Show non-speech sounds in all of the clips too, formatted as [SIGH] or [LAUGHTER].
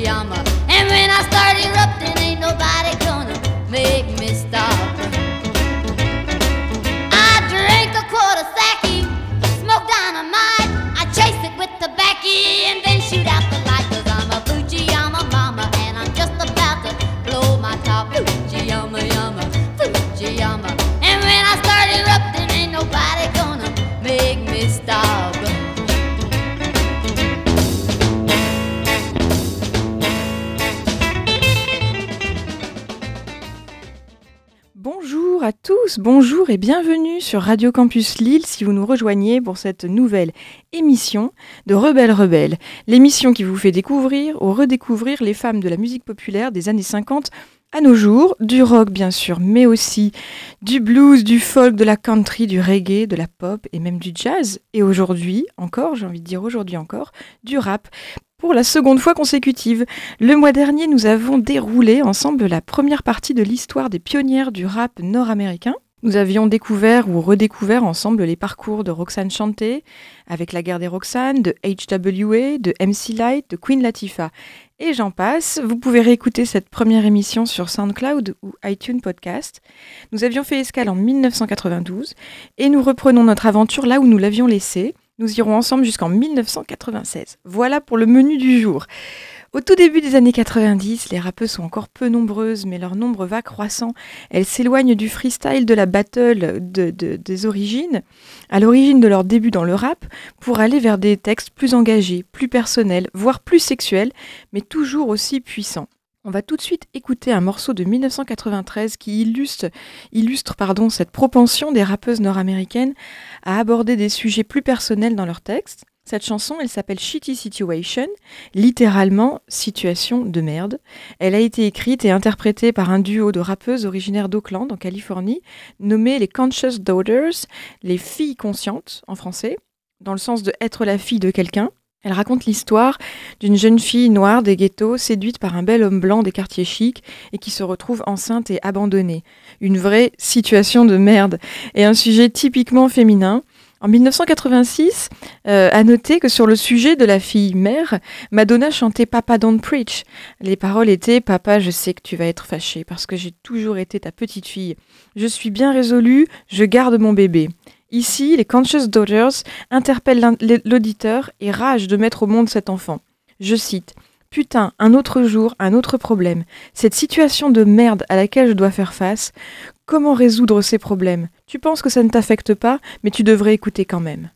yama, Fujiyama. And when I start erupting, bonjour et bienvenue sur Radio Campus Lille si vous nous rejoignez pour cette nouvelle émission de Rebelle Rebelle, l'émission qui vous fait découvrir ou redécouvrir les femmes de la musique populaire des années 50 à nos jours, du rock bien sûr, mais aussi du blues, du folk, de la country, du reggae, de la pop et même du jazz. Et aujourd'hui encore, j'ai envie de dire aujourd'hui encore, du rap pour la seconde fois consécutive. Le mois dernier, nous avons déroulé ensemble la première partie de l'histoire des pionnières du rap nord-américain. Nous avions découvert ou redécouvert ensemble les parcours de Roxane Chanté, avec la guerre des Roxane, de HWA, de MC Light, de Queen Latifah. Et j'en passe. Vous pouvez réécouter cette première émission sur SoundCloud ou iTunes Podcast. Nous avions fait escale en 1992 et nous reprenons notre aventure là où nous l'avions laissée. Nous irons ensemble jusqu'en 1996. Voilà pour le menu du jour. Au tout début des années 90, les rappeuses sont encore peu nombreuses, mais leur nombre va croissant. Elles s'éloignent du freestyle de la battle de- de- des origines, à l'origine de leur début dans le rap, pour aller vers des textes plus engagés, plus personnels, voire plus sexuels, mais toujours aussi puissants. On va tout de suite écouter un morceau de 1993 qui illustre, illustre cette propension des rappeuses nord-américaines à aborder des sujets plus personnels dans leurs textes. Cette chanson, elle s'appelle Shitty Situation, littéralement situation de merde. Elle a été écrite et interprétée par un duo de rappeuses originaires d'Oakland, en Californie, nommé les Conscious Daughters, les filles conscientes en français, dans le sens de être la fille de quelqu'un. Elle raconte l'histoire d'une jeune fille noire des ghettos séduite par un bel homme blanc des quartiers chics et qui se retrouve enceinte et abandonnée. Une vraie situation de merde et un sujet typiquement féminin. En 1986, euh, à noter que sur le sujet de la fille mère, Madonna chantait Papa Don't Preach. Les paroles étaient Papa, je sais que tu vas être fâché parce que j'ai toujours été ta petite fille. Je suis bien résolue, je garde mon bébé. Ici, les Conscious Daughters interpellent l'auditeur et ragent de mettre au monde cet enfant. Je cite Putain, un autre jour, un autre problème. Cette situation de merde à laquelle je dois faire face, comment résoudre ces problèmes? Tu penses que ça ne t'affecte pas, mais tu devrais écouter quand même.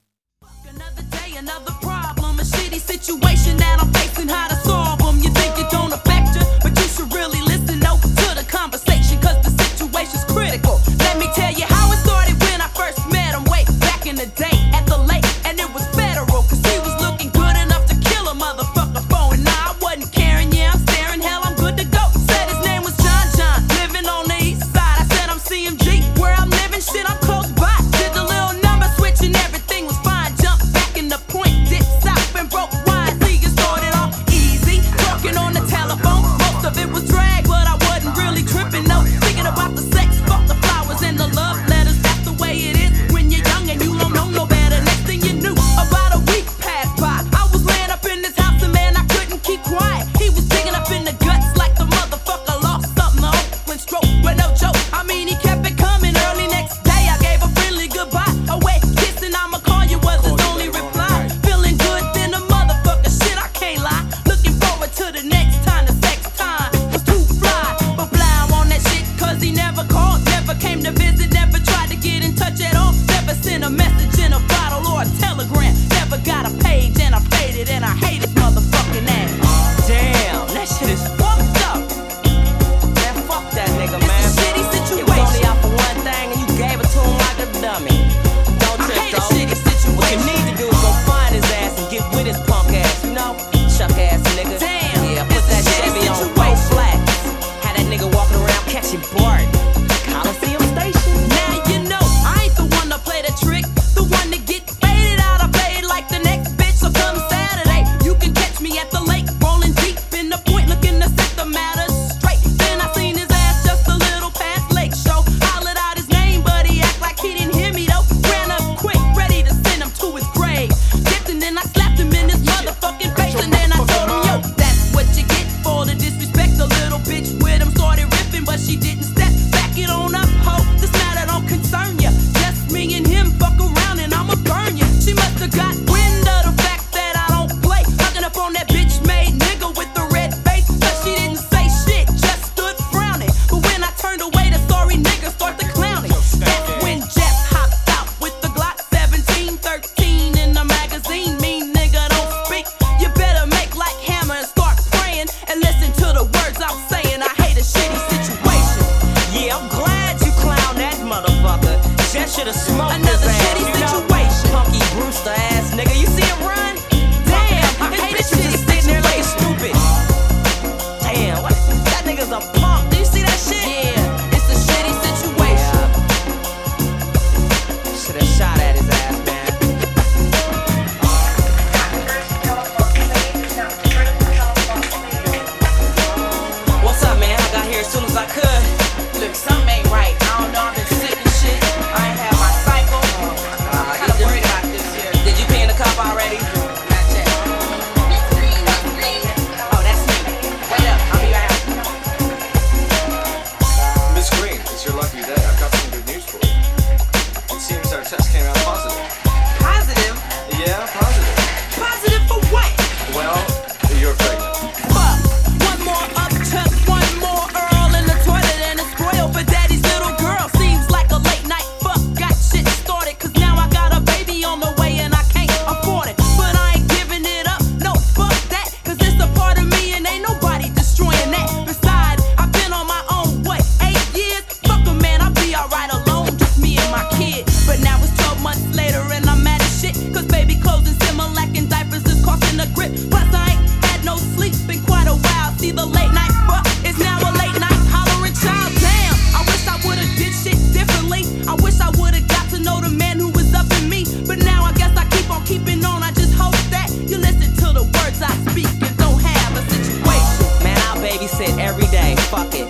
every day. Fuck it.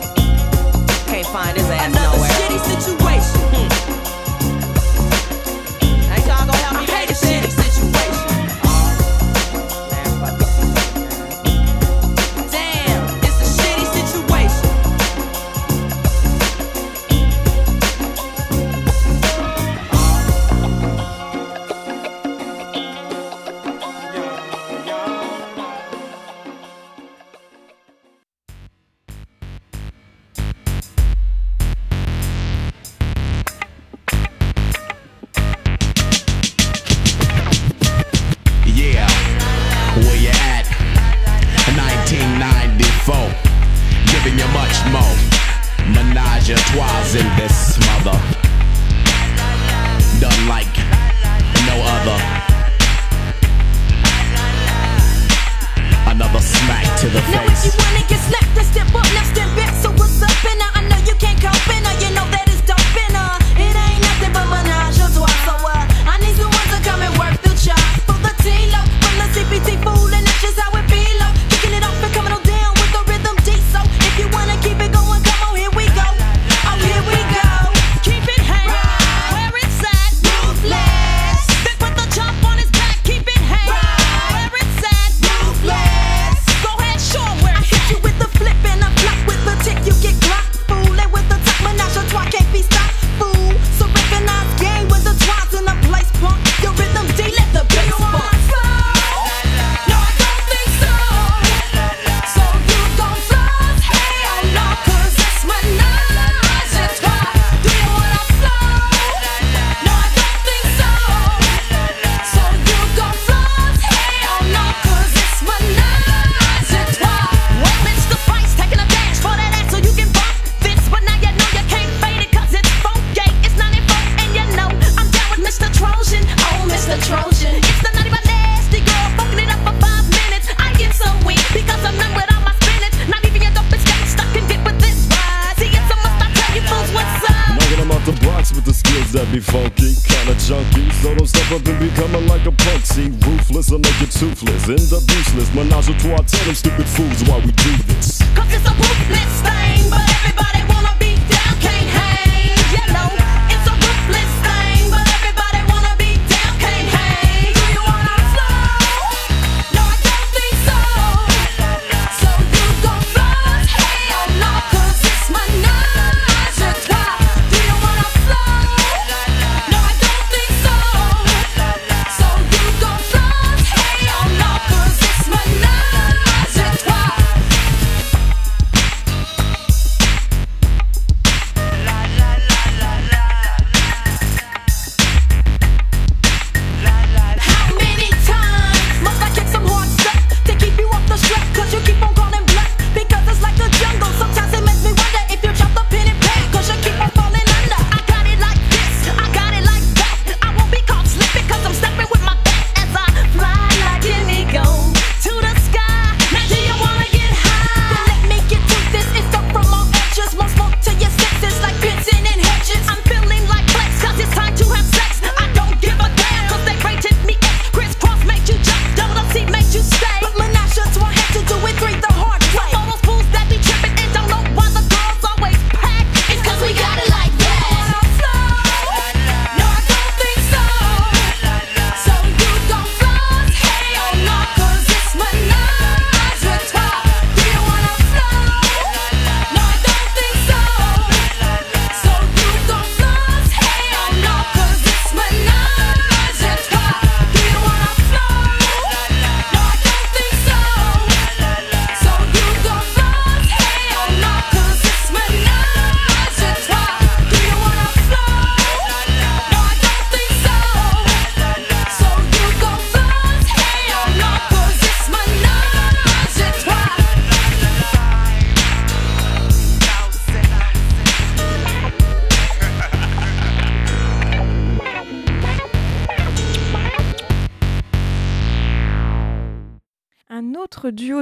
Can't find his ass.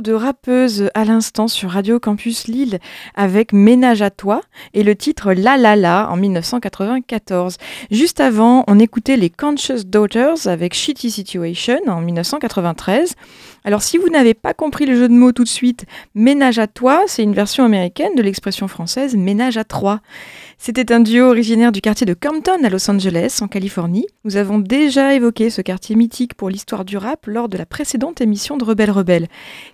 de rap à l'instant sur Radio Campus Lille avec Ménage à toi et le titre La La La en 1994. Juste avant, on écoutait les Conscious Daughters avec Shitty Situation en 1993. Alors si vous n'avez pas compris le jeu de mots tout de suite, Ménage à toi, c'est une version américaine de l'expression française Ménage à trois. C'était un duo originaire du quartier de Compton à Los Angeles, en Californie. Nous avons déjà évoqué ce quartier mythique pour l'histoire du rap lors de la précédente émission de Rebelle Rebelle,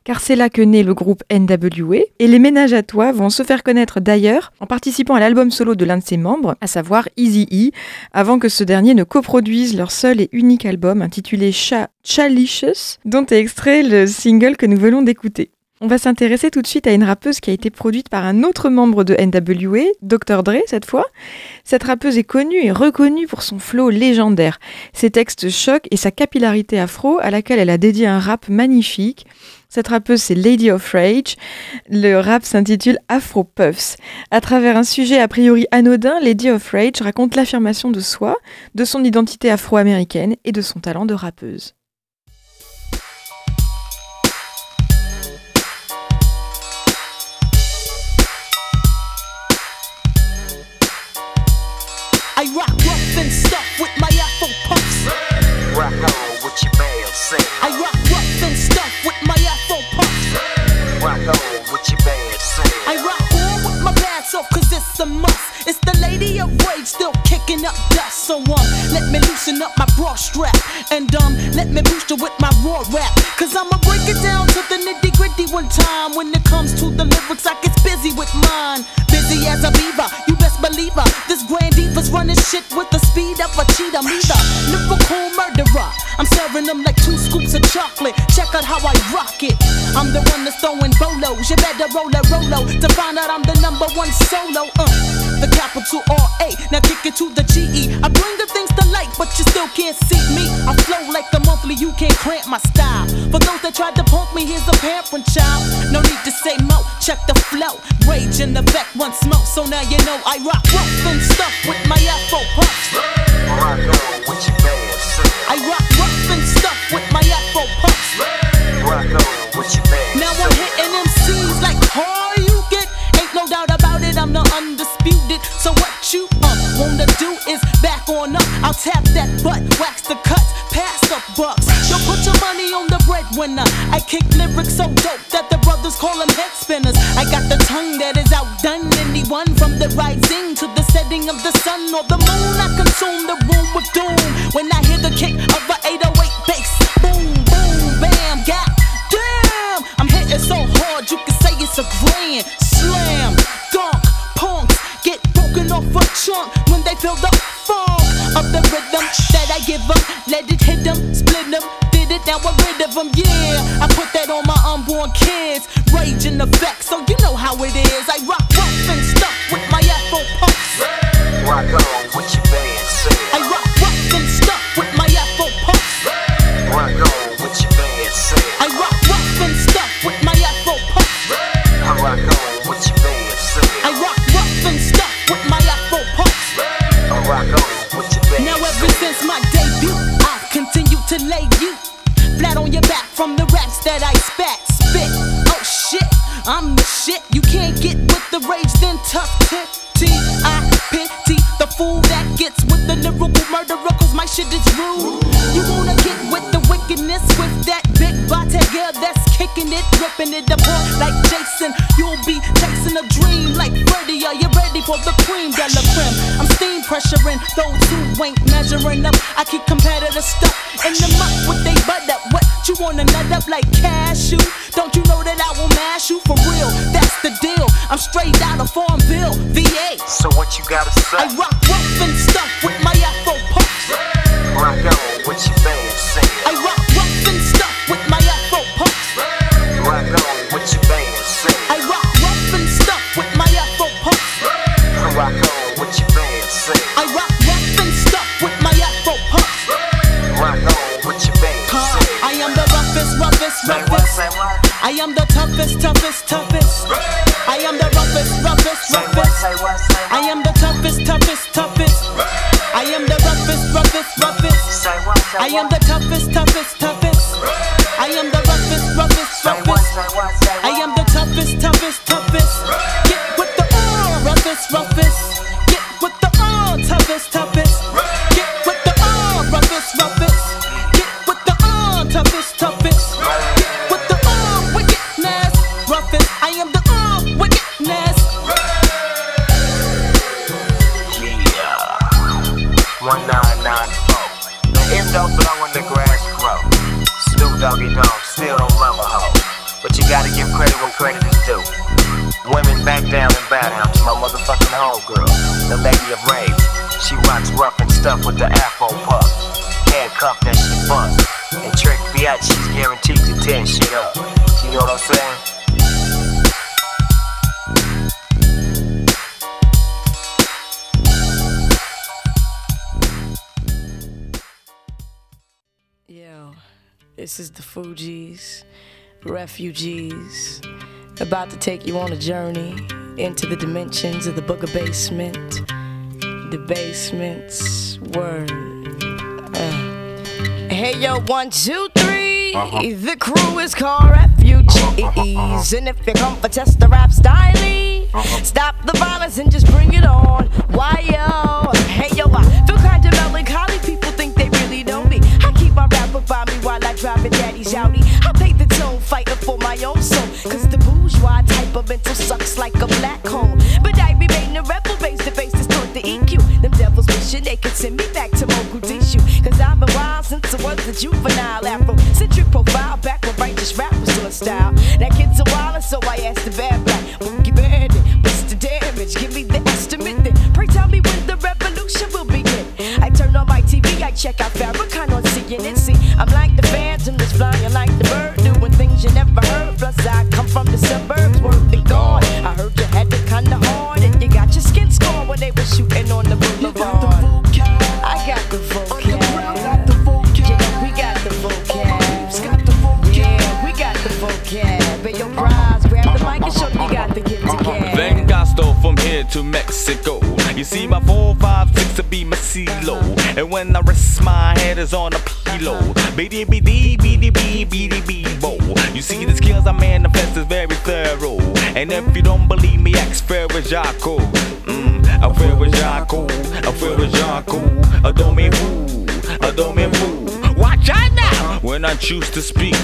car c'est là que naît le groupe NWA, et les ménages à toi vont se faire connaître d'ailleurs en participant à l'album solo de l'un de ses membres, à savoir Easy E, avant que ce dernier ne coproduise leur seul et unique album intitulé Cha Chalicious, dont est extrait le single que nous venons d'écouter. On va s'intéresser tout de suite à une rappeuse qui a été produite par un autre membre de NWA, Dr. Dre cette fois. Cette rappeuse est connue et reconnue pour son flow légendaire, ses textes chocs et sa capillarité afro à laquelle elle a dédié un rap magnifique. Cette rappeuse, c'est Lady of Rage. Le rap s'intitule Afro Puffs. À travers un sujet a priori anodin, Lady of Rage raconte l'affirmation de soi, de son identité afro-américaine et de son talent de rappeuse. The lady of rage still kicking up dust. So um, let me loosen up my bra strap. And um, let me boost it with my raw rap. Cause I'ma break it down to the nitty gritty one time. When it comes to the lyrics, I get busy with mine. Busy as a beaver, you best believe her. This grand diva's running shit with the speed of a cheetah. Me the lyrical murderer. I'm serving them like two scoops of chocolate. Check out how I rock it. I'm the one that's throwing bolos. You better roll a rolo to find out I'm the number one solo. Uh, the capital R A. Now kick it to the G E. I bring the things to light, but you still can't see me. I flow like the monthly. You can't cramp my style. For those that tried to punk me, here's a parent child. No need to say mo. Check the flow. Rage in the back, one smoke. So now you know I rock rough and stuff with my Afro puffs. I rock rough and stuff with my Afro puffs. Now I'm hitting MCs like how you get. Ain't no doubt about it, I'm the undisputed. Wanna do is back on up. I'll tap that butt, wax the cuts, pass the bucks. Yo, put your money on the breadwinner. I kick lyrics so dope that the brothers call them head spinners. I got the tongue that is outdone anyone from the rising to the setting of the sun or the moon. I consume kids. Rage in effect, so you know how it is. I rock measuring up. I keep competitive stuff in the muck with they butt up. What you wanna nut up like cashew? Don't you know that I will mash you for real? That's the deal. I'm straight out of Farmville, VA. So what you gotta say? I rock refugees, about to take you on a journey into the dimensions of the Booga Basement. The basement's word. Uh. Hey yo, one, two, three. The crew is called refugees, and if you come for test the rap style, stop the violence and just bring it on. Why yo? Hey yo, I feel kind of melancholy. People think they really know me. I keep my rapper by me while I drive a daddy's Audi. Fighting for my own soul. Cause the bourgeois type of mental sucks like a is on a pillow. BD BD BD BD BD bo. You see, the skills I manifest is very thorough. And if you don't believe me, ask Ferrajaco. Mm, I Ferrajaco, I Ferrajaco. Adore me who, adore me who. Watch out now when I choose to speak.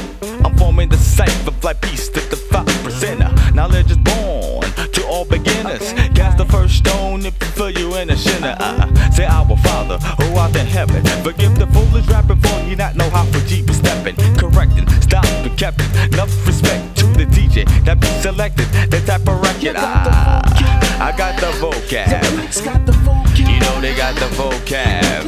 I'm forming the cipher, fly peace to the five percenter. Knowledge is born to all beginners. Cast the first stone if you feel you in a sinner. Uh, say our Father who art in heaven. Forgive got the vocab.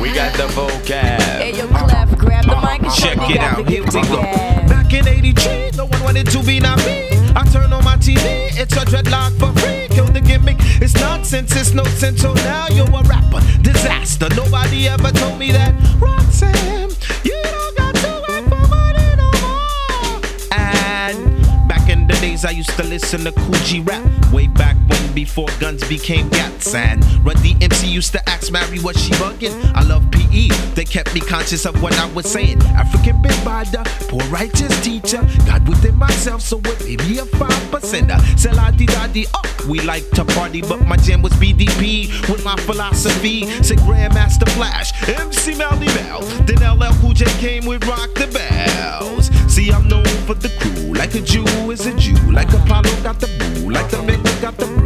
We got the vocab. Hey, yo, Clef, grab the mic and Check it got out, the here we go. gab. Back in 83, no one wanted to be not me. I turn on my TV, it's a dreadlock for free. Kill the gimmick, it's nonsense, it's no sense. So now you're a rapper, disaster. Nobody ever told me that. Roxanne, you don't got to wait for money no more. And back in the days, I used to listen to Kool G Rap. Way back when, before guns became gats. And Run DMC used to ask Mary, was she bugging? I love PE, they kept me conscious of what I was saying. African big bada, poor righteous teacher. God within myself, so it made me a five percenter. Sell la di da di, oh, we like to party, but my jam was BDP with my philosophy. Said Grandmaster Flash, MC Melle Mel. Then LL Cool J came with Rock the Bells. See, I'm known for the crew, like a Jew is a Jew, like Apollo got the boo, like the Mecca got the brew,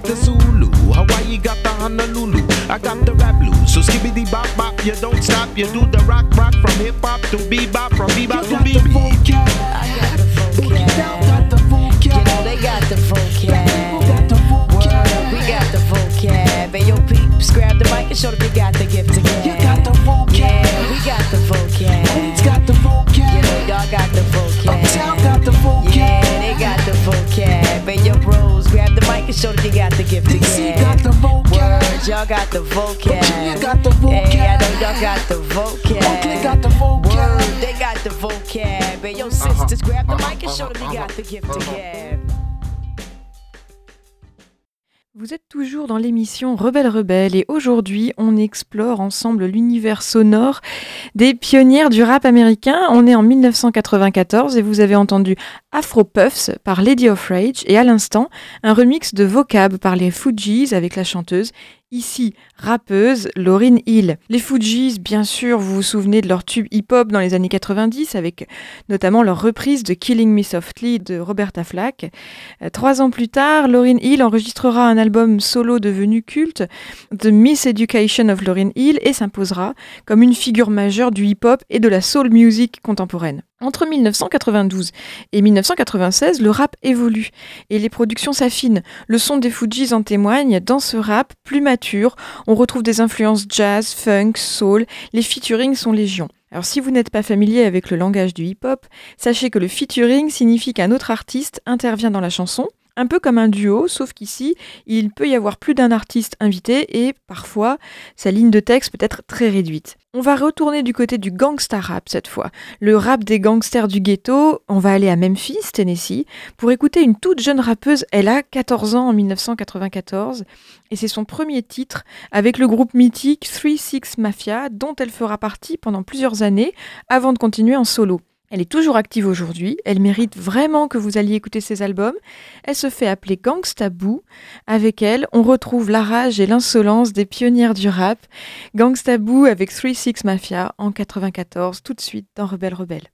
got the Zulu, Hawaii got the Honolulu, I got the rap blues. So skibbity bop bop, you don't stop, you do the rock rock from hip hop to bebop, from bebop to bebop. I got the vocab. You know they got the vocab. Word, we got the vocab. And yo, peeps, grab the mic and show them you got grab the mic and show them you got the gift to gab. Word, y'all got the vocab. Hey, I know y'all got the vocab. They got the Word, they got the vocab. Hey, yo, uh-huh. sisters, grab the mic and uh-huh. show them you got uh-huh. the gift to gab. Vous êtes toujours dans l'émission Rebelle Rebelle et aujourd'hui on explore ensemble l'univers sonore des pionnières du rap américain. On est en 1994 et vous avez entendu Afro Puffs par Lady of Rage et à l'instant un remix de Vocab par les Fugees avec la chanteuse Ici, rappeuse Lauryn Hill. Les Fugees, bien sûr, vous vous souvenez de leur tube hip-hop dans les années 90 avec notamment leur reprise de Killing Me Softly de Roberta Flack. Euh, Trois ans plus tard, Lauryn Hill enregistrera un album solo devenu culte, The Miss Education of Lauryn Hill, et s'imposera comme une figure majeure du hip-hop et de la soul music contemporaine. Entre 1992 et 1996, le rap évolue et les productions s'affinent. Le son des Fujis en témoigne. Dans ce rap plus mature, on retrouve des influences jazz, funk, soul. Les featurings sont légion. Alors si vous n'êtes pas familier avec le langage du hip-hop, sachez que le featuring signifie qu'un autre artiste intervient dans la chanson, un peu comme un duo, sauf qu'ici, il peut y avoir plus d'un artiste invité et parfois sa ligne de texte peut être très réduite. On va retourner du côté du gangsta rap cette fois, le rap des gangsters du ghetto. On va aller à Memphis, Tennessee, pour écouter une toute jeune rappeuse. Elle a 14 ans en 1994 et c'est son premier titre avec le groupe mythique 3 Six Mafia, dont elle fera partie pendant plusieurs années avant de continuer en solo. Elle est toujours active aujourd'hui, elle mérite vraiment que vous alliez écouter ses albums. Elle se fait appeler Gangsta Boo. Avec elle, on retrouve la rage et l'insolence des pionnières du rap. Gangsta Boo avec 3-6 Mafia en 94, tout de suite dans Rebelle Rebelle.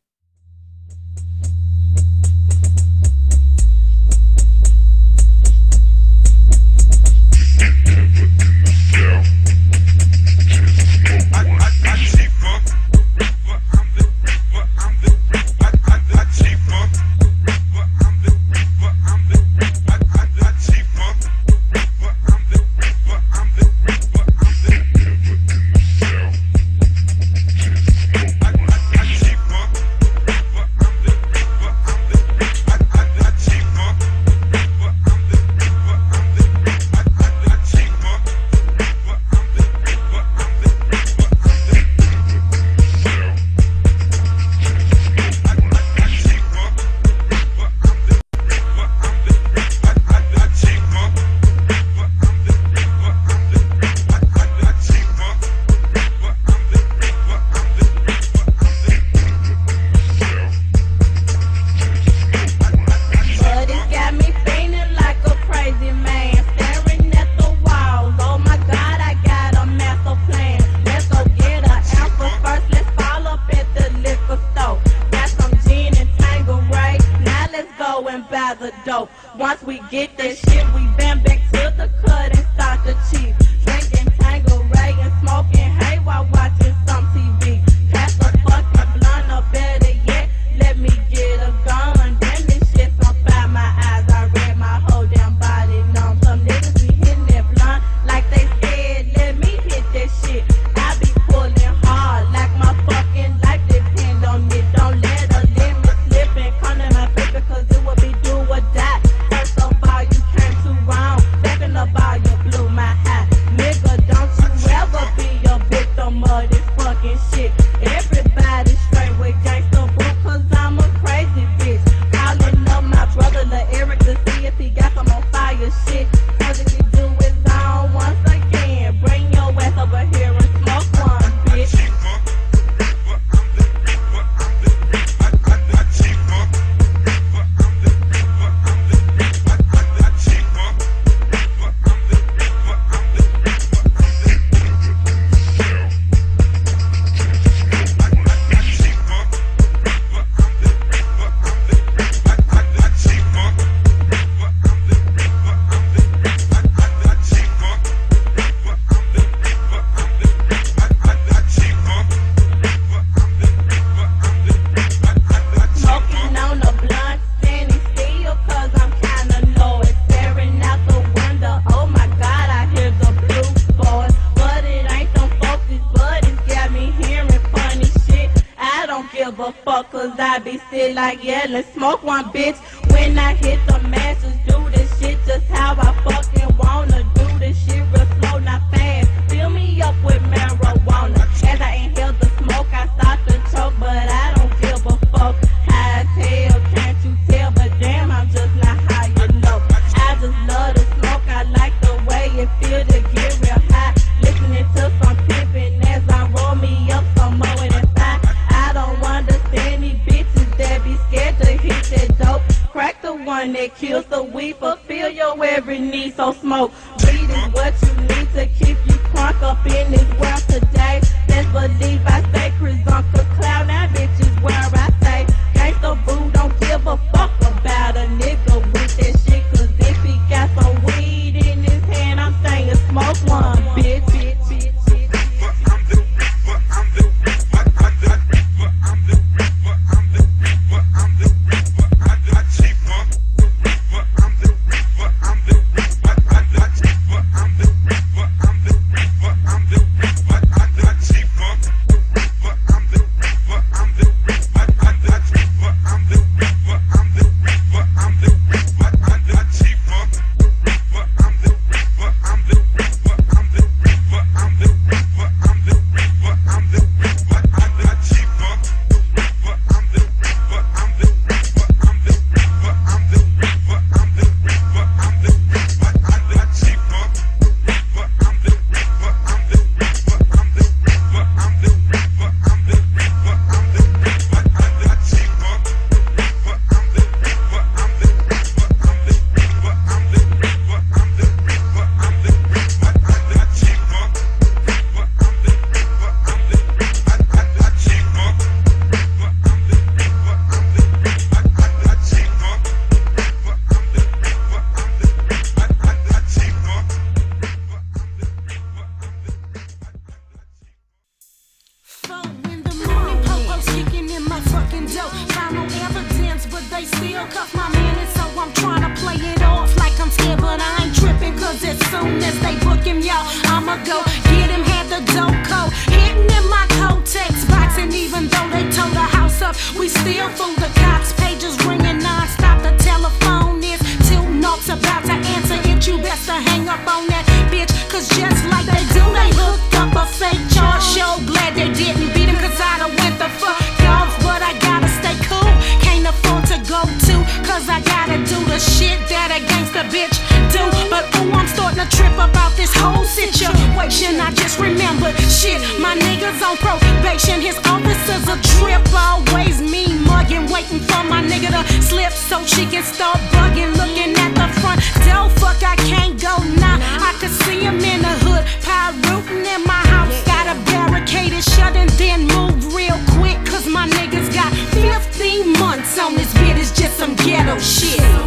some ghetto shit.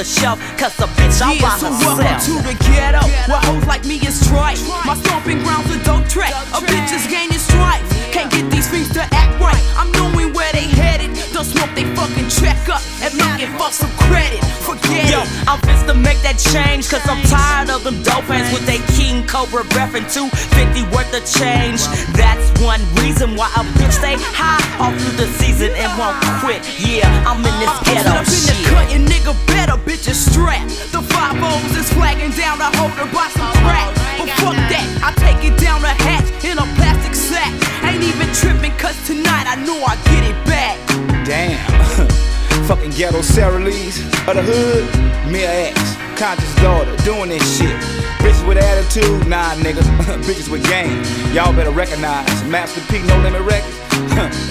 the shelf, cause the bitch I yeah, so welcome to the ghetto, where hoes like me is tried. My stomping ground's a dope track, a bitch is gaining strife. Can't get these things to act right, I'm knowing where they headed. Don't smoke they fucking check up and looking for some credit. Forget Yo, it, I'm pissed to make that change, cause I'm tired of them dope hands with they King Cobra breathin' to 250 the change. That's one reason why a bitch stay high all through the season and won't quit. Yeah, I'm in this uh, ghetto. I'm up in the cut, nigga better, bitch is strapped. The five O's is flagging down the holder by some crack. But fuck that, I take it down the hatch in a plastic sack. Ain't even tripping, cause tonight I know I get it back. Damn. [LAUGHS] Fucking ghetto Sarah Lee's of the hood, mere ass conscious daughter doing this shit. Bitches with attitude, nah, nigga. [LAUGHS] Bitches with game. Y'all better recognize Master P, No Limit Records. [LAUGHS]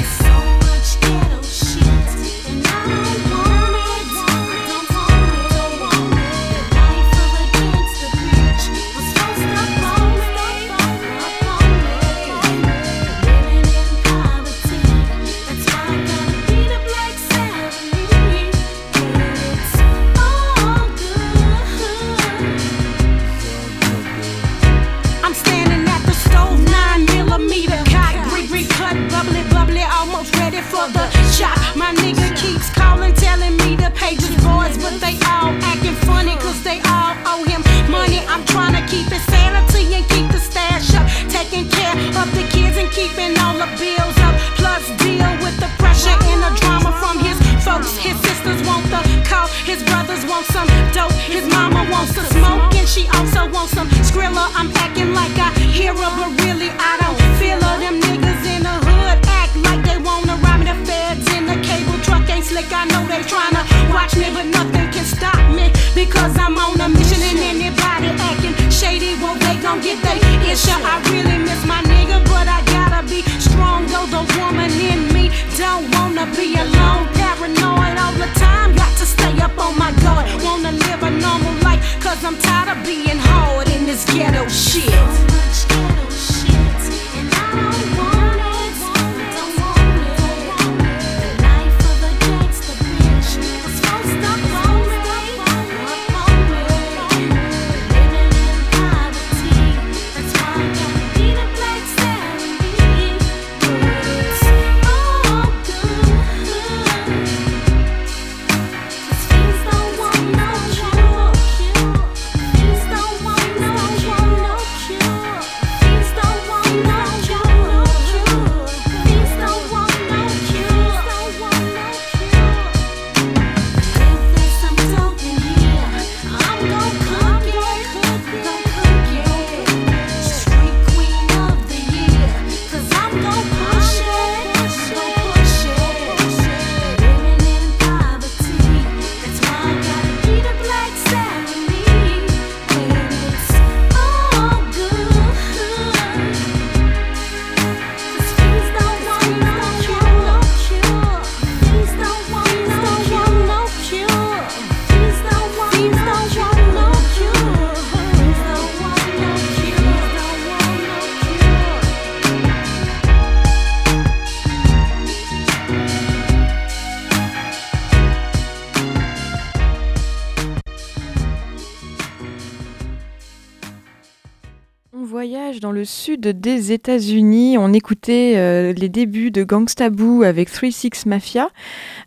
sud des États-Unis. On écoutait euh, les débuts de Gangsta Boo avec 3-6 Mafia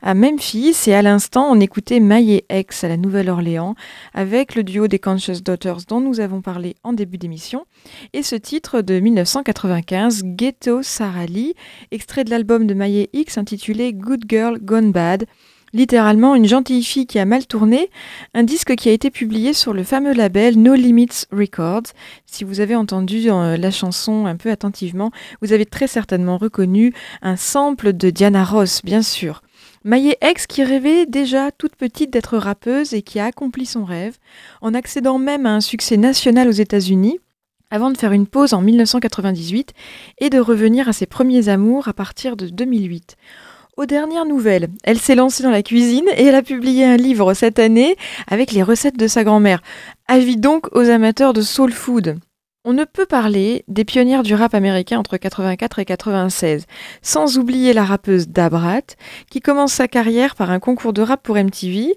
à Memphis. Et à l'instant on écoutait Maye X à la Nouvelle-Orléans avec le duo des Conscious Daughters dont nous avons parlé en début d'émission. Et ce titre de 1995 Ghetto Sarah Lee, extrait de l'album de Maye X intitulé Good Girl Gone Bad littéralement une gentille fille qui a mal tourné, un disque qui a été publié sur le fameux label No Limits Records. Si vous avez entendu euh, la chanson un peu attentivement, vous avez très certainement reconnu un sample de Diana Ross, bien sûr. Maillé X qui rêvait déjà toute petite d'être rappeuse et qui a accompli son rêve, en accédant même à un succès national aux États-Unis, avant de faire une pause en 1998 et de revenir à ses premiers amours à partir de 2008. Aux dernières nouvelles, elle s'est lancée dans la cuisine et elle a publié un livre cette année avec les recettes de sa grand-mère. Avis donc aux amateurs de soul food. On ne peut parler des pionnières du rap américain entre 84 et 96, sans oublier la rappeuse Dabrat, qui commence sa carrière par un concours de rap pour MTV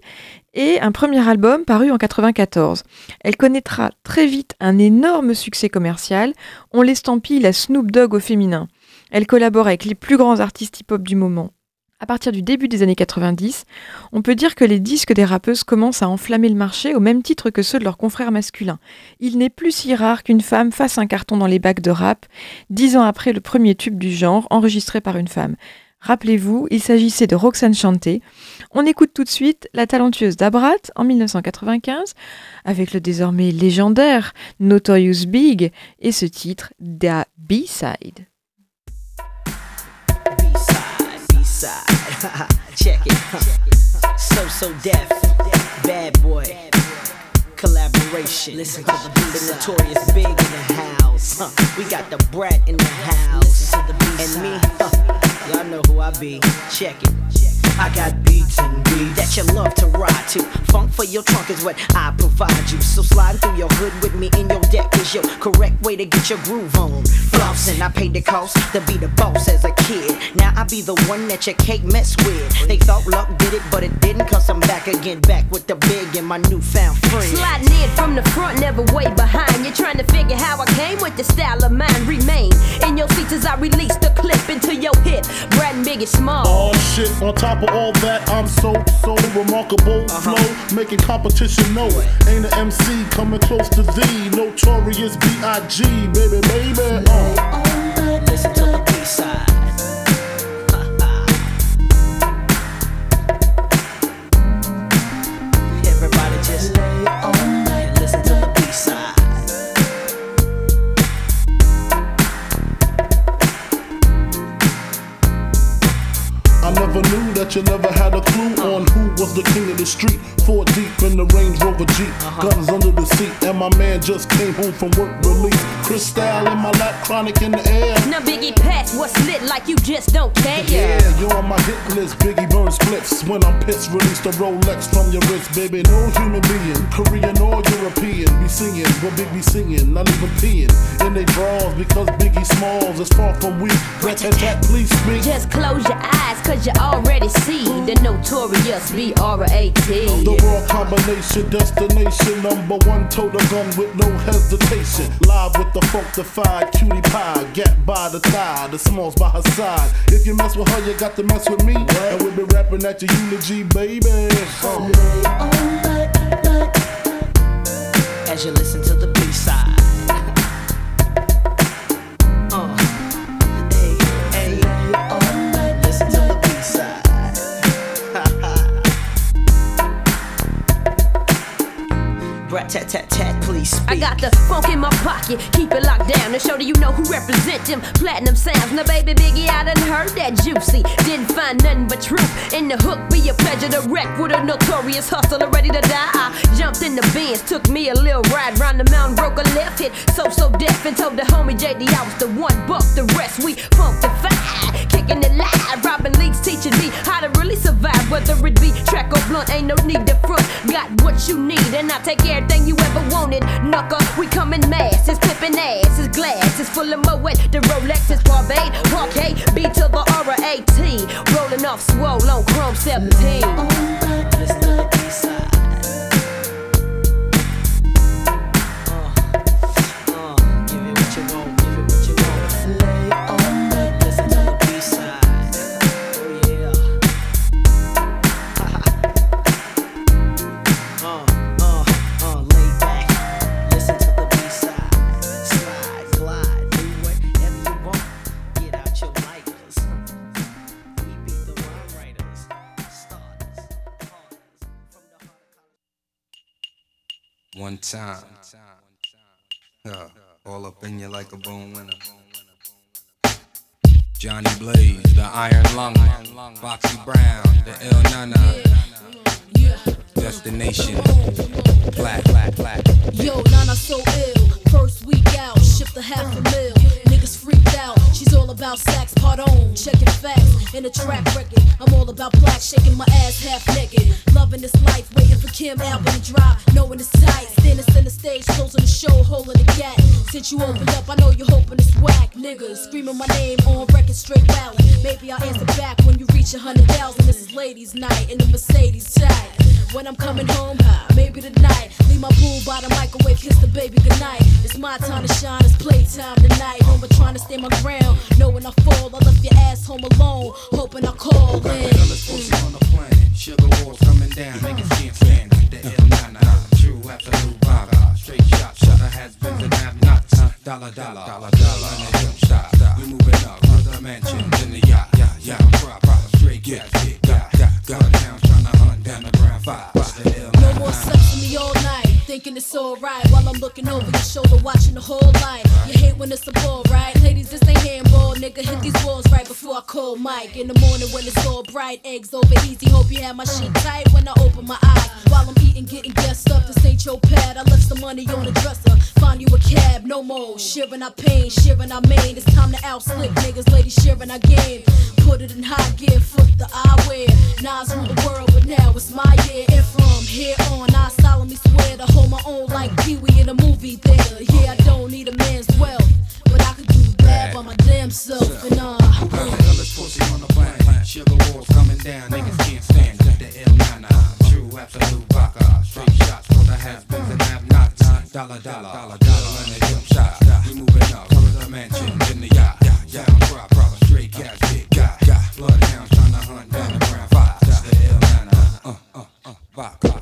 et un premier album paru en 94. Elle connaîtra très vite un énorme succès commercial, on l'estampille la Snoop Dogg au féminin. Elle collabore avec les plus grands artistes hip-hop du moment. À partir du début des années 90, on peut dire que les disques des rappeuses commencent à enflammer le marché au même titre que ceux de leurs confrères masculins. Il n'est plus si rare qu'une femme fasse un carton dans les bacs de rap, dix ans après le premier tube du genre enregistré par une femme. Rappelez-vous, il s'agissait de Roxane Chanté. On écoute tout de suite la talentueuse Dabrat en 1995 avec le désormais légendaire Notorious Big et ce titre Da B-Side. Side. [LAUGHS] Check it. So So Def, bad boy. Collaboration. Listen to the, beat. the notorious big in the house. Huh. We got the brat in the house. And me, huh. [LAUGHS] y'all know who I be. Check it. I got beats and beats that you love to ride to. Funk for your trunk is what I provide you. So slide through your hood with me in your deck is your correct way to get your groove on. Flossing, I paid the cost to be the boss as a kid. Now I be the one that your cake mess with. They thought luck did it, but it didn't. Cause I'm back again, back with the big and my newfound friend. Sliding in from the front, never way behind. You're trying to figure how I came with the style of mine. Remain in your seats as I release the clip into your hip. Brat and Big and small. Oh shit, on top of all that, I'm so, so remarkable. Flow, making competition know it. Ain't an MC coming close to thee. Notorious B.I.G. Baby, baby. Uh. Listen to the B-side. Everybody that you never had a clue uh-huh. on who was the king of the street. Four deep in the Range Rover Jeep, uh-huh. guns under the seat, and my man just came home from work release. Crystal in my lap, chronic in the air. Now Biggie Pass, what's lit like you just don't care. Yeah, you're on my hit list. Biggie burns splits when I'm pissed. Release the Rolex from your wrist, baby. No human being, Korean or European, be singing what Big be singing. Not even peeing in they drawers because Biggie Smalls is far from weak. Rat tat tat, please speak. Just close your eyes, cause you already see the notorious B-R-A-T. The raw combination, destination, number one total gun with no hesitation. Live with the funkified cutie pie, get by the thigh, the smalls by her side. If you mess with her, you got to mess with me. And we'll be rapping at your eulogy, baby. Uh. As you listen to the Brat tat tat tat, please speak. I got the funk in my pocket, keep it locked down to show that you know who represent them platinum sounds. Now, baby Biggie, I done heard that juicy. Didn't find nothing but truth in the hook. Be a pleasure to wreck with a notorious hustler ready to die. I jumped in the Benz, took me a little ride round the mountain, broke a left hit. So So Def and told the homie JD I was the one. Buck the rest, we funkified, kicking it live. Robin Leach teaching me how to survive, whether it be track or blunt. Ain't no need to front. Got what you need, and I take everything you ever wanted. Knucker, we coming mass. It's flipping ass, it's glass, it's full of moet. The Rolex is Barbade, Parquet, B to the R A T. Rolling off swole on Chrome 17. In you like a bone winner. Johnny Blaze, the Iron Lung, Foxy Brown, the Il Nana. Destination, black, black, black. Yo, Nana so ill. First week out, shipped a half a mil. Freaked out. She's all about sex, part on. Checking facts in a track record. I'm all about black, shaking my ass half naked. Loving this life, waiting for Kim album to drop. Knowing it's tight. Standing center stage, closing the show, holding the gap. Since you opened up, I know you're hoping it's whack. Niggas screaming my name on record straight rally. Maybe I'll answer back when you reach a hundred thousand. This is ladies' night in the Mercedes tag. When I'm coming home, maybe tonight. Leave my boo by the microwave, kiss the baby goodnight. It's my time to shine, it's playtime tonight. Home, trying to stay my ground. Knowing I fall, I left your ass home alone. Hoping I call Got in. the on the planet. Sugar walls coming down, niggas can't stand. The Ill Na Na, true absolute baga. Straight shot, shutter has been and have nots. Dollar, dollar, dollar, dollar, and a jump shot. We moving up, further mansions in the yacht. Yeah, prop, prop, straight gas, got, got, got. Bloodhounds tryna hunt down the ground five. No more sex for me all night. Thinking it's alright while I'm looking over your shoulder, watching the whole line. You hate when it's a ball, right? Ladies, this ain't handball. Nigga, hit these walls right before I call Mike. In the morning when it's all bright, eggs over easy. Hope you have my shit tight when I open my eyes. While I'm eating, getting guessed up. This ain't your pad. I left some money on the dresser. Find you a cab, no more. Sharing our pain, sharing our main. It's time to out slick niggas, ladies sharing our game. Put it in high gear, flip the eyewear. Nas rule the world, but now it's my year. And from here on, I solemnly swear to hold my own like Kiwi in a movie theater. Yeah, I don't need a man's wealth, but I could do bad by my damn self. And uh, pussy on the plane. Sugar walls coming down, niggas can't stand the L9 absolute vodka. Straight shots from the have-beens and have-nots. Dollar, dollar, dollar, dollar in the jump shot. We moving up from the mansion in the yacht. Yeah, I'm proud, proper straight cash, big guy. Bloodhounds trying to hunt down the ground. five. The Atlanta, uh, uh, uh, vodka.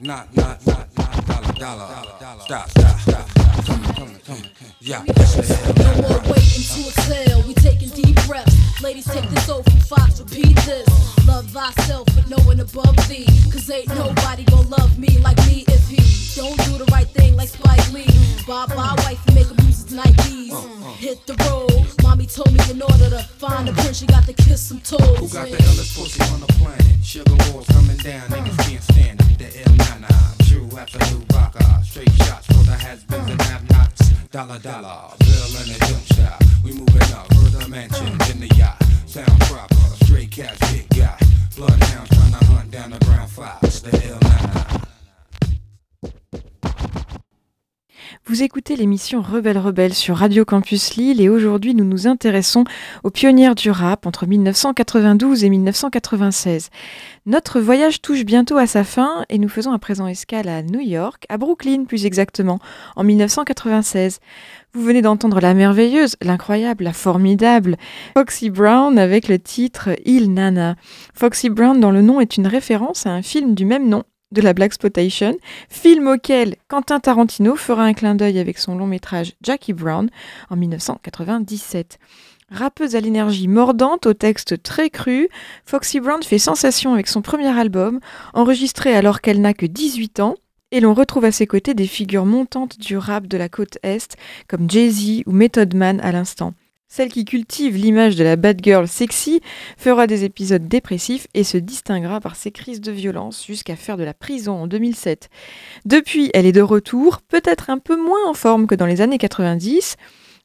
Not, not, not, not, dollar, dollar, dollar. stop, stop, stop, come, come, come, yeah. No more waiting to exhale. We taking deep breaths. Ladies, take this oath from Fox. Repeat this. Love thyself, but no one above thee. Cause ain't nobody gonna love me like me if he don't do the right thing like Spike Lee. Bye bye, wife, make those Nikes. Uh, uh. Hit the road. Mommy told me in order to find a prince, you got to kiss some toes. Who got the illest pussy on the planet? Sugar walls coming down, niggas can't stand it. The Ill Na Na, true absolute rocker. Straight shots for the has-beens and have-nots. Dollar, dollar, bill and a jump shot. We moving up, further mansion in the yacht. Sound proper, straight cash, big guy. Bloodhound trying to hunt down the brown fox. The Ill Na Na. Vous écoutez l'émission Rebelle Rebelle sur Radio Campus Lille et aujourd'hui nous nous intéressons aux pionnières du rap entre 1992 et 1996. Notre voyage touche bientôt à sa fin et nous faisons à présent escale à New York, à Brooklyn plus exactement, en 1996. Vous venez d'entendre la merveilleuse, l'incroyable, la formidable Foxy Brown avec le titre Il Nana. Foxy Brown dans le nom est une référence à un film du même nom de la Black Spotation, film auquel Quentin Tarantino fera un clin d'œil avec son long métrage Jackie Brown en 1997. Rappeuse à l'énergie mordante, au texte très cru, Foxy Brown fait sensation avec son premier album, enregistré alors qu'elle n'a que 18 ans, et l'on retrouve à ses côtés des figures montantes du rap de la côte Est, comme Jay-Z ou Method Man à l'instant. Celle qui cultive l'image de la bad girl sexy fera des épisodes dépressifs et se distinguera par ses crises de violence jusqu'à faire de la prison en 2007. Depuis, elle est de retour, peut-être un peu moins en forme que dans les années 90,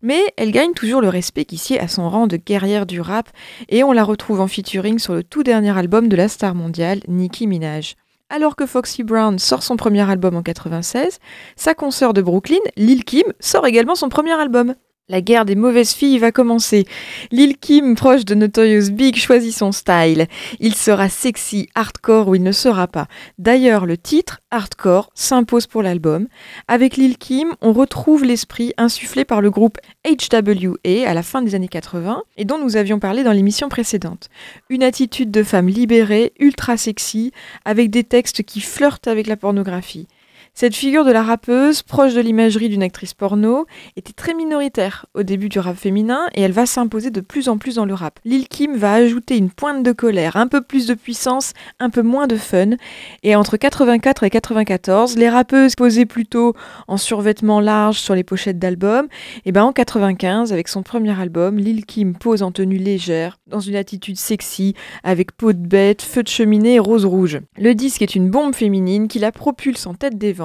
mais elle gagne toujours le respect qui sied à son rang de guerrière du rap et on la retrouve en featuring sur le tout dernier album de la star mondiale, Nicki Minaj. Alors que Foxy Brown sort son premier album en 96, sa consoeur de Brooklyn, Lil Kim, sort également son premier album. La guerre des mauvaises filles va commencer. Lil Kim, proche de Notorious Big, choisit son style. Il sera sexy, hardcore ou il ne sera pas. D'ailleurs, le titre, hardcore, s'impose pour l'album. Avec Lil Kim, on retrouve l'esprit insufflé par le groupe HWA à la fin des années 80 et dont nous avions parlé dans l'émission précédente. Une attitude de femme libérée, ultra sexy, avec des textes qui flirtent avec la pornographie. Cette figure de la rappeuse, proche de l'imagerie d'une actrice porno, était très minoritaire au début du rap féminin et elle va s'imposer de plus en plus dans le rap. Lil Kim va ajouter une pointe de colère, un peu plus de puissance, un peu moins de fun. Et entre 84 et 94, les rappeuses posaient plutôt en survêtement large sur les pochettes d'albums. Et ben en 95, avec son premier album, Lil Kim pose en tenue légère, dans une attitude sexy, avec peau de bête, feu de cheminée et rose rouge. Le disque est une bombe féminine qui la propulse en tête des ventes.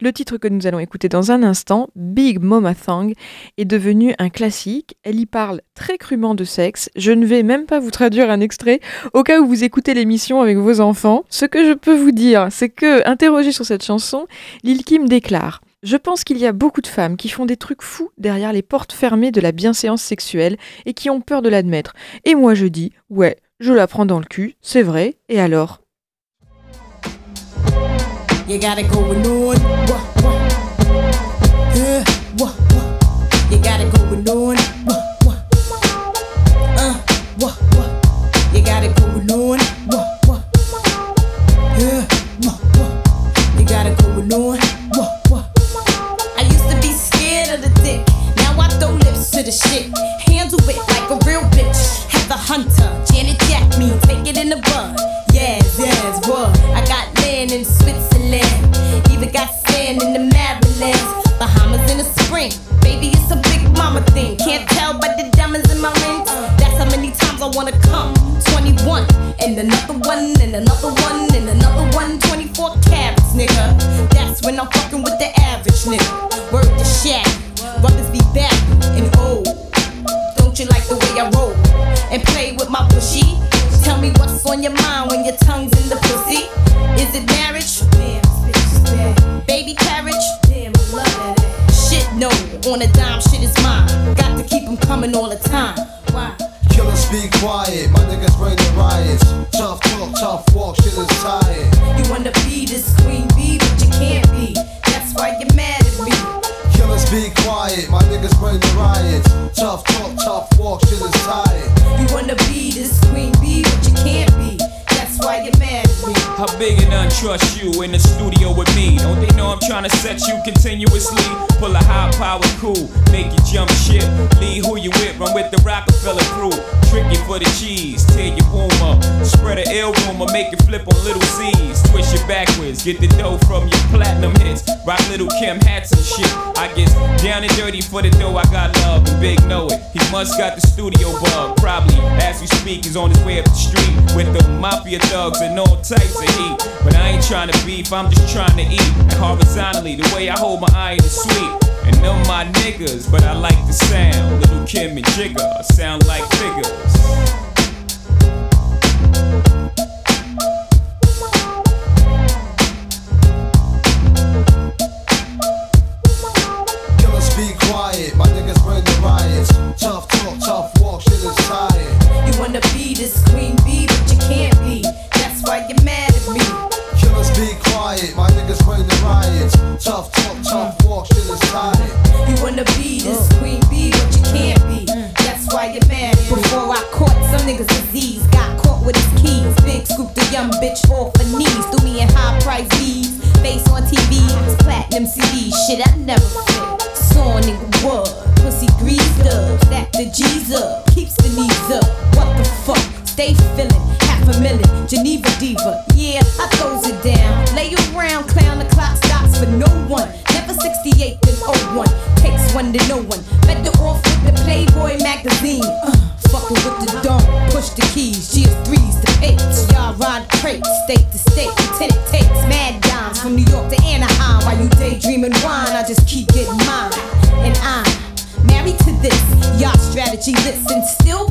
Le titre que nous allons écouter dans un instant, Big Mama Thang, est devenu un classique. Elle y parle très crûment de sexe. Je ne vais même pas vous traduire un extrait au cas où vous écoutez l'émission avec vos enfants. Ce que je peux vous dire, c'est que, interrogé sur cette chanson, Lil Kim déclare je pense qu'il y a beaucoup de femmes qui font des trucs fous derrière les portes fermées de la bienséance sexuelle et qui ont peur de l'admettre. Et moi je dis, ouais, je la prends dans le cul, c'est vrai, et alors? You gotta go on. Wah, wah. Yeah, wah, wah. You gotta go on. Wah, wah. Uh, wah, wah. You gotta go on. Wah, wah. Yeah, wah, wah. You gotta go on. Wah, wah. I used to be scared of the dick. Now I throw lips to the shit. Wanna come. 21, and another one, and another one, and another one. 24 carats, nigga. That's when I'm fucking with the average nigga. Word to Shaq. Brothers be back and old. Don't you like the way I roll? And play with my bushy? Tell me what's on your mind when your tongue's in the pussy. Is it marriage? Baby carriage? Damn, love that. Shit, no. On a dime, shit is mine. Got to keep them coming all the time. Be quiet, my niggas bring the riots. Tough talk, tough walk, shit is tired. You wanna be this queen bee, but you can't be. That's why you're mad at me. Killers be quiet, my niggas bring the riots. Tough talk, tough walk, shit is tired. You wanna be this queen bee, but you can't be. That's why you're mad at me. How big and untrust you in the studio with me? Don't they know I'm trying to set you continuously? Pull a high power cool, make you jump ship. Lead who you with, run with the Rockefeller crew. Tricky for the cheese, tear your womb up. Spread a ill rumor, make it flip on Lil' Cease. Twist it backwards, get the dough from your platinum hits. Rock Lil Kim hats and shit. I get down and dirty for the dough, I got love, and Big know it. He must got the studio bug. Probably, as we speak, he's on his way up the street with the mafia thugs and all types of heat. But I ain't trying to beef, I'm just trying to eat. And horizontally, the way I hold my iron is sweet. And them my niggas, but I like the sound. Lil Kim and Jigga sound like figures. Be quiet, my niggas bring the riots. Tough talk, tough walk, shit is tired. Tough talk, tough walk, shit is tired. You wanna be this queen bee, but you can't be. That's why you're mad. Before I caught some niggas disease, got caught with his keys. Big scoop the young bitch off her knees. Threw me in high price V's. Face on TV, platinum CD. Shit, I never fit. Saw a nigga what? Pussy greased up. Stack the G's up. Keeps the knees up. What the fuck? Stay feeling half a million. Geneva diva. Yeah, I throws it down. Lay around, clown the clock stops for no to no one. Better off with the Playboy magazine. Uh, fucking with the dome. Push the keys. GS3s to apes. Y'all ride crates. State to state. Lieutenant takes mad dimes from New York to Anaheim. While you daydreaming wine, I just keep getting mine. And I'm married to this. Y'all strategy listen. Still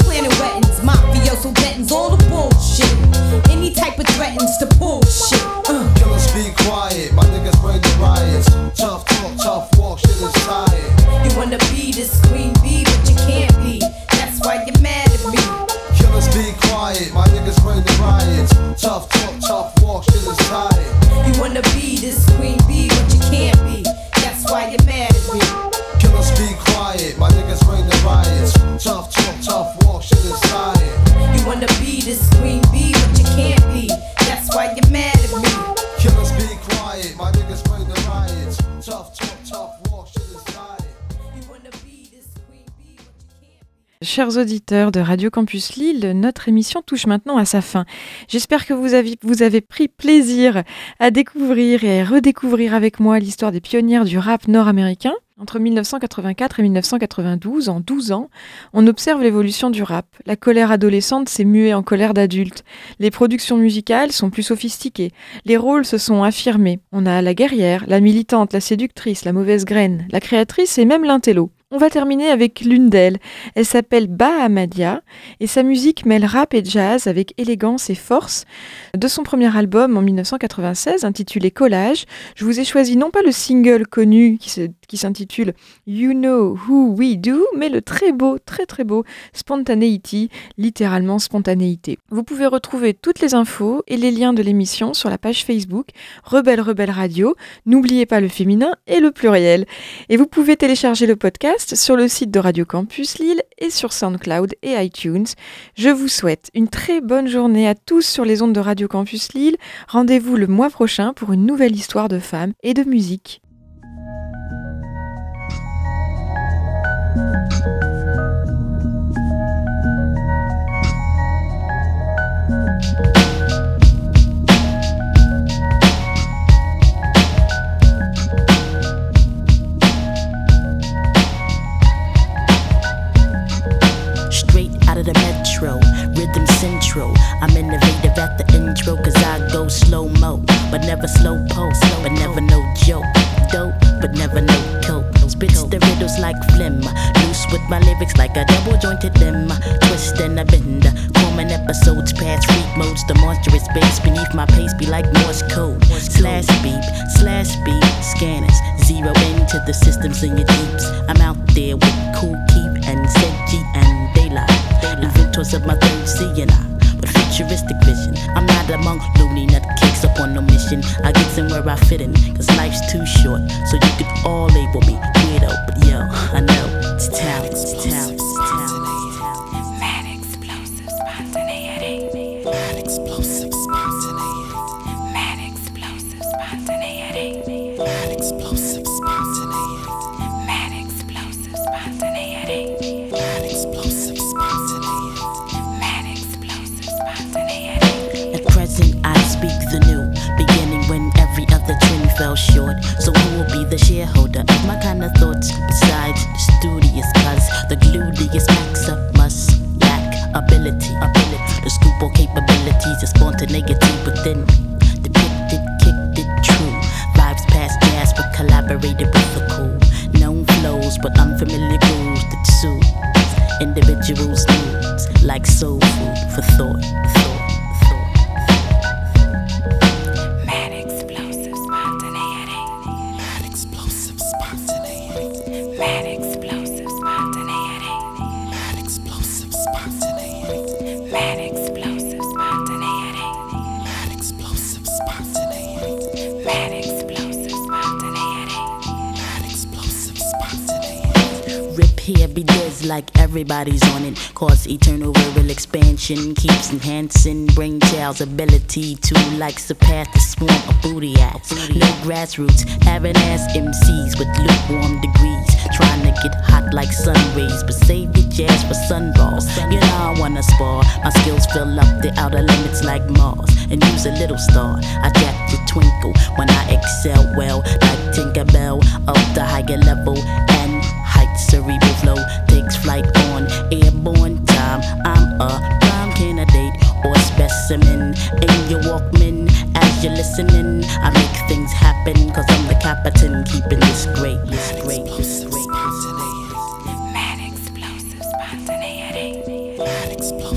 Chers auditeurs de Radio Campus Lille, notre émission touche maintenant à sa fin. J'espère que vous avez, pris plaisir à découvrir et à redécouvrir avec moi l'histoire des pionnières du rap nord-américain. Entre 1984 et 1992, en 12 ans, on observe l'évolution du rap. La colère adolescente s'est muée en colère d'adulte. Les productions musicales sont plus sophistiquées. Les rôles se sont affirmés. On a la guerrière, la militante, la séductrice, la mauvaise graine, la créatrice et même l'intello. On va terminer avec l'une d'elles. Elle s'appelle Bahamadia et sa musique mêle rap et jazz avec élégance et force. De son premier album en 1996 intitulé Collage, je vous ai choisi non pas le single connu qui s'intitule You Know Who We Do, mais le très beau, très très beau Spontaneity, littéralement spontanéité. Vous pouvez retrouver toutes les infos et les liens de l'émission sur la page Facebook Rebelle Rebelle Radio. N'oubliez pas le féminin et le pluriel. Et vous pouvez télécharger le podcast sur le site de Radio Campus Lille et sur SoundCloud et iTunes. Je vous souhaite une très bonne journée à tous sur les ondes de Radio Campus Lille. Rendez-vous le mois prochain pour une nouvelle histoire de femmes et de musique. I'm innovative at the intro, cause I go slow mo, but never slow pulse, but never no joke. Dope, but never no coke. Spits the riddles like phlegm. Loose with my lyrics like a double jointed limb. Twist and a bend. Common episodes past freak modes. The monstrous bass beneath my pace be like Morse code. Slash beep, slash beep, scanners. Zero into the systems in your deeps. I'm out there with Kool Keith and Senji and daylight. Inventors of my third seeing eye. With futuristic vision, I'm not among loony nut cakes up on no mission. I get somewhere I fit in, cause life's too short. So you could all label me weirdo, but yo, I know it's talent, it's talent. Fell short. So who will be the shareholder of my kind of thoughts besides the studious? Cause the gluteus max up must lack ability, ability. The scoop or capabilities of spontaneity within me. Depicted, enhancing brain child's ability to like surpass the swarm of booty ass. No grassroots, having ass MCs with lukewarm degrees. Trying to get hot like sun rays, but save your jazz for sunballs. You know I wanna spar. My skills fill up the outer limits like Mars. And use a little star. I jack to twinkle when I excel well, like Tinkerbell up the higher level and height cerebral flow takes flight on airborne time. I'm a prime candidate or specimen in your Walkman as you're listening. I make things happen cause I'm the captain keeping this great, this great, this great. Mad explosive spontaneity. Mad explosive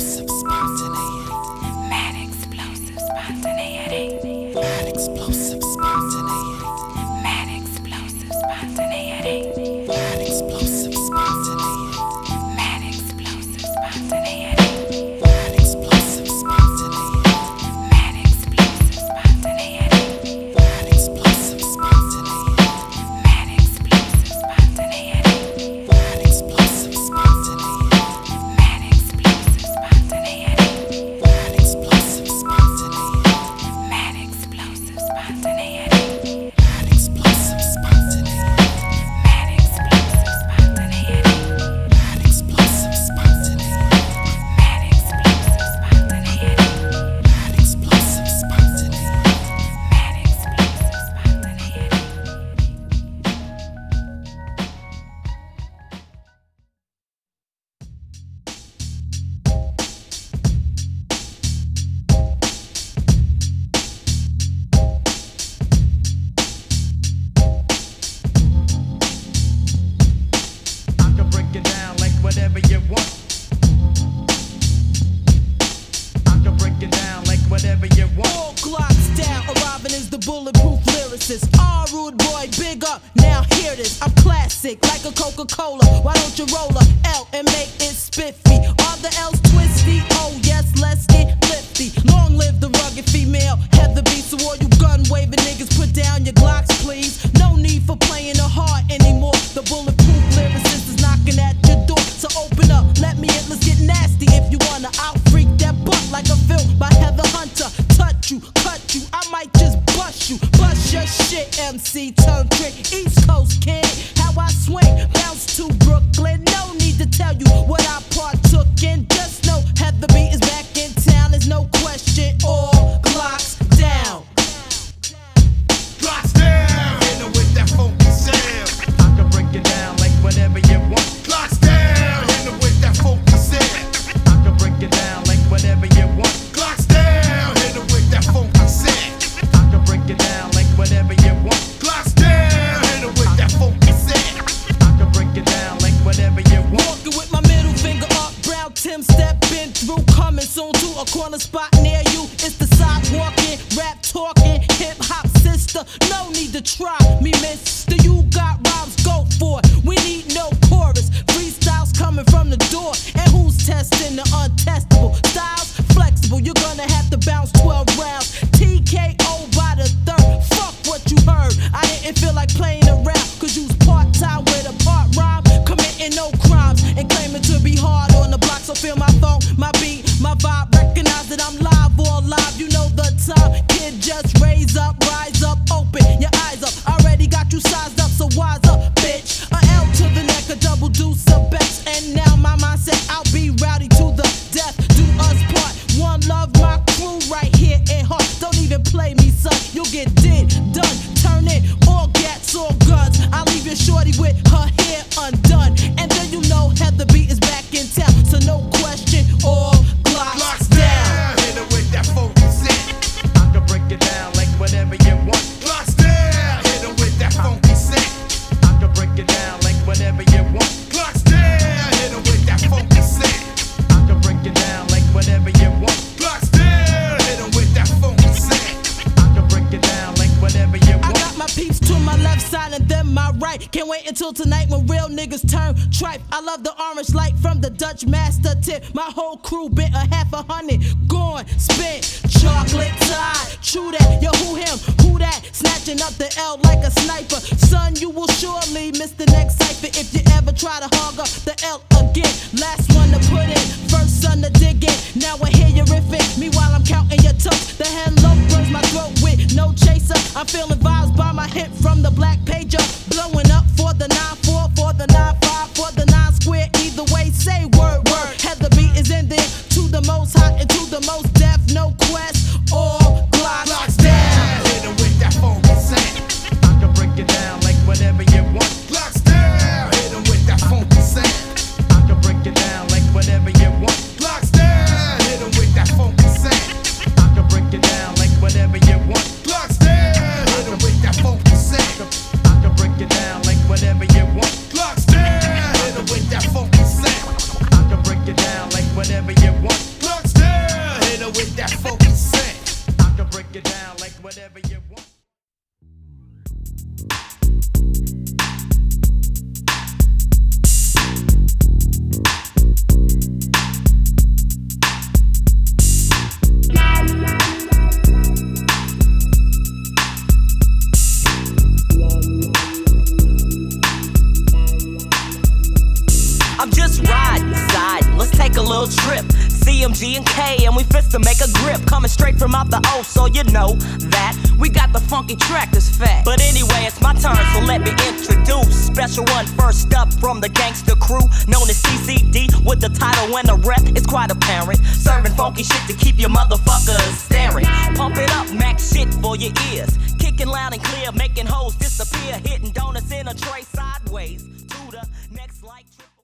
Up the L like a sniper. Son, you will surely miss the next cipher if you ever try to hog up the L again. Last one to put in, first son to dig in. Now I hear you riffing. Meanwhile, I'm counting your toes. The hello burns my throat with no chaser. I'm feeling vibes by my hip from the black pager, blowing up.